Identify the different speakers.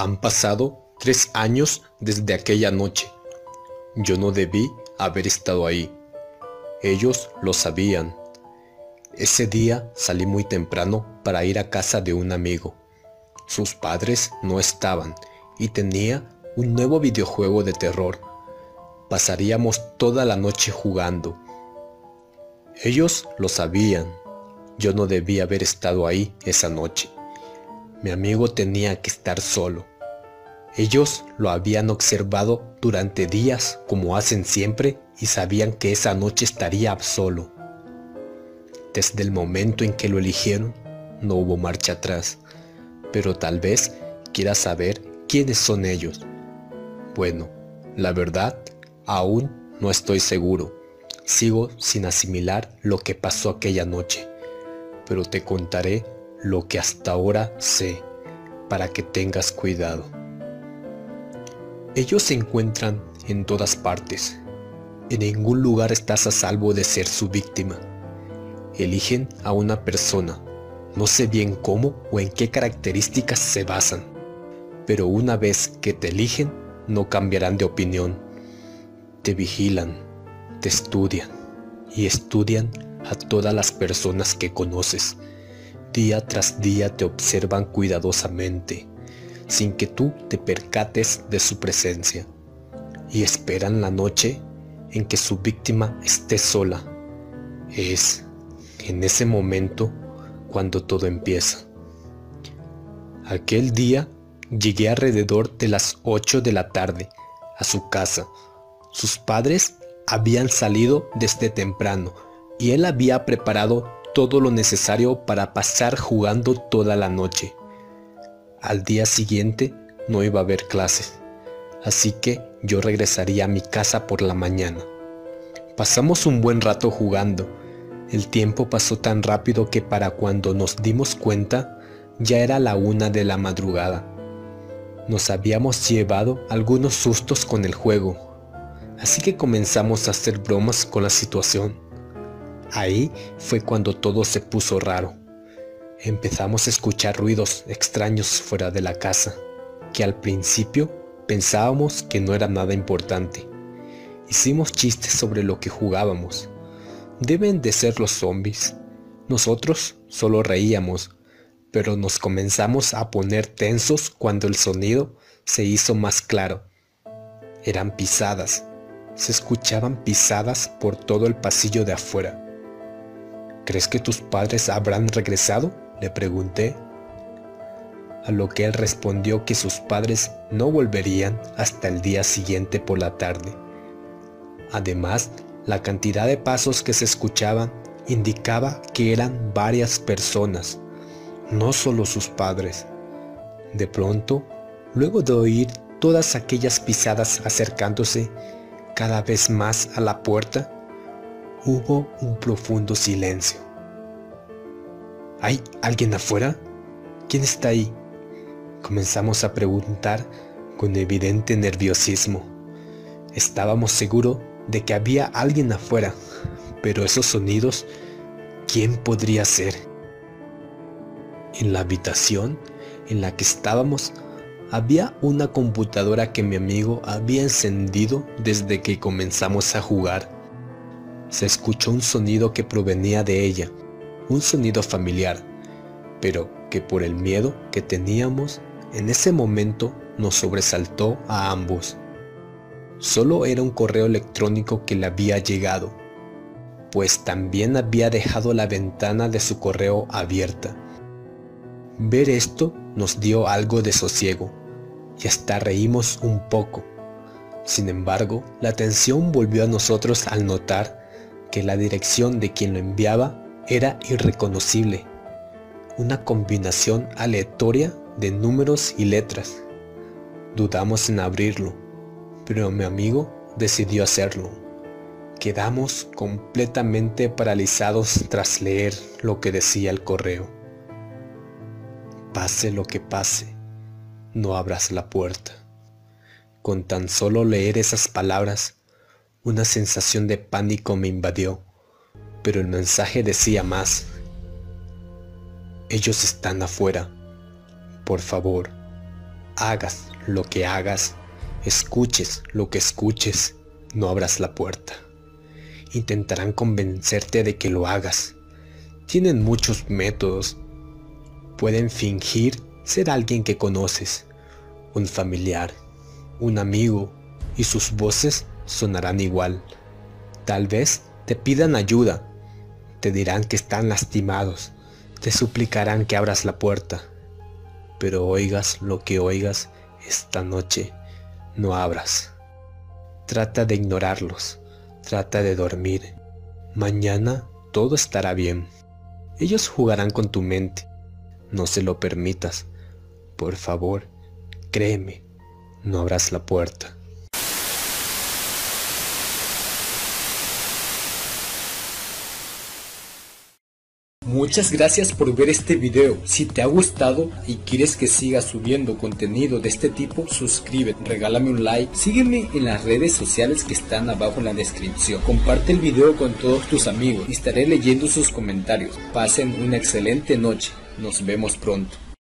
Speaker 1: Han pasado tres años desde aquella noche. Yo no debí haber estado ahí. Ellos lo sabían. Ese día salí muy temprano para ir a casa de un amigo. Sus padres no estaban y tenía un nuevo videojuego de terror. Pasaríamos toda la noche jugando. Ellos lo sabían. Yo no debía haber estado ahí esa noche. Mi amigo tenía que estar solo. Ellos lo habían observado durante días como hacen siempre y sabían que esa noche estaría solo. Desde el momento en que lo eligieron, no hubo marcha atrás, pero tal vez quiera saber quiénes son ellos. Bueno, la verdad, aún no estoy seguro. Sigo sin asimilar lo que pasó aquella noche, pero te contaré lo que hasta ahora sé, para que tengas cuidado. Ellos se encuentran en todas partes. En ningún lugar estás a salvo de ser su víctima. Eligen a una persona. No sé bien cómo o en qué características se basan. Pero una vez que te eligen, no cambiarán de opinión. Te vigilan, te estudian y estudian a todas las personas que conoces Día tras día te observan cuidadosamente, sin que tú te percates de su presencia, y esperan la noche en que su víctima esté sola. Es en ese momento cuando todo empieza. Aquel día llegué alrededor de las 8 de la tarde a su casa. Sus padres habían salido desde temprano y él había preparado todo lo necesario para pasar jugando toda la noche. Al día siguiente no iba a haber clases, así que yo regresaría a mi casa por la mañana. Pasamos un buen rato jugando. El tiempo pasó tan rápido que para cuando nos dimos cuenta ya era la una de la madrugada. Nos habíamos llevado algunos sustos con el juego, así que comenzamos a hacer bromas con la situación. Ahí fue cuando todo se puso raro. Empezamos a escuchar ruidos extraños fuera de la casa, que al principio pensábamos que no era nada importante. Hicimos chistes sobre lo que jugábamos. Deben de ser los zombies. Nosotros solo reíamos, pero nos comenzamos a poner tensos cuando el sonido se hizo más claro. Eran pisadas. Se escuchaban pisadas por todo el pasillo de afuera. ¿Crees que tus padres habrán regresado? Le pregunté. A lo que él respondió que sus padres no volverían hasta el día siguiente por la tarde. Además, la cantidad de pasos que se escuchaban indicaba que eran varias personas, no solo sus padres. De pronto, luego de oír todas aquellas pisadas acercándose cada vez más a la puerta, Hubo un profundo silencio. ¿Hay alguien afuera? ¿Quién está ahí? Comenzamos a preguntar con evidente nerviosismo. Estábamos seguros de que había alguien afuera, pero esos sonidos, ¿quién podría ser? En la habitación en la que estábamos había una computadora que mi amigo había encendido desde que comenzamos a jugar se escuchó un sonido que provenía de ella, un sonido familiar, pero que por el miedo que teníamos en ese momento nos sobresaltó a ambos. Solo era un correo electrónico que le había llegado, pues también había dejado la ventana de su correo abierta. Ver esto nos dio algo de sosiego y hasta reímos un poco. Sin embargo, la tensión volvió a nosotros al notar que la dirección de quien lo enviaba era irreconocible, una combinación aleatoria de números y letras. Dudamos en abrirlo, pero mi amigo decidió hacerlo. Quedamos completamente paralizados tras leer lo que decía el correo. Pase lo que pase, no abras la puerta. Con tan solo leer esas palabras, una sensación de pánico me invadió, pero el mensaje decía más. Ellos están afuera. Por favor, Hagas lo que hagas, escuches lo que escuches, no abras la puerta. Intentarán convencerte de que lo hagas. Tienen muchos métodos. Pueden fingir ser alguien que conoces, un familiar, un amigo, y sus voces sonarán igual. Tal vez te pidan ayuda, te dirán que están lastimados, te suplicarán que abras la puerta, pero oigas lo que oigas esta noche, no abras. Trata de ignorarlos, trata de dormir. Mañana todo estará bien. Ellos jugarán con tu mente. No se lo permitas. Por favor, créeme, no abras la puerta.
Speaker 2: Muchas gracias por ver este video. Si te ha gustado y quieres que siga subiendo contenido de este tipo, suscríbete, regálame un like, sígueme en las redes sociales que están abajo en la descripción. Comparte el video con todos tus amigos y estaré leyendo sus comentarios. Pasen una excelente noche. Nos vemos pronto.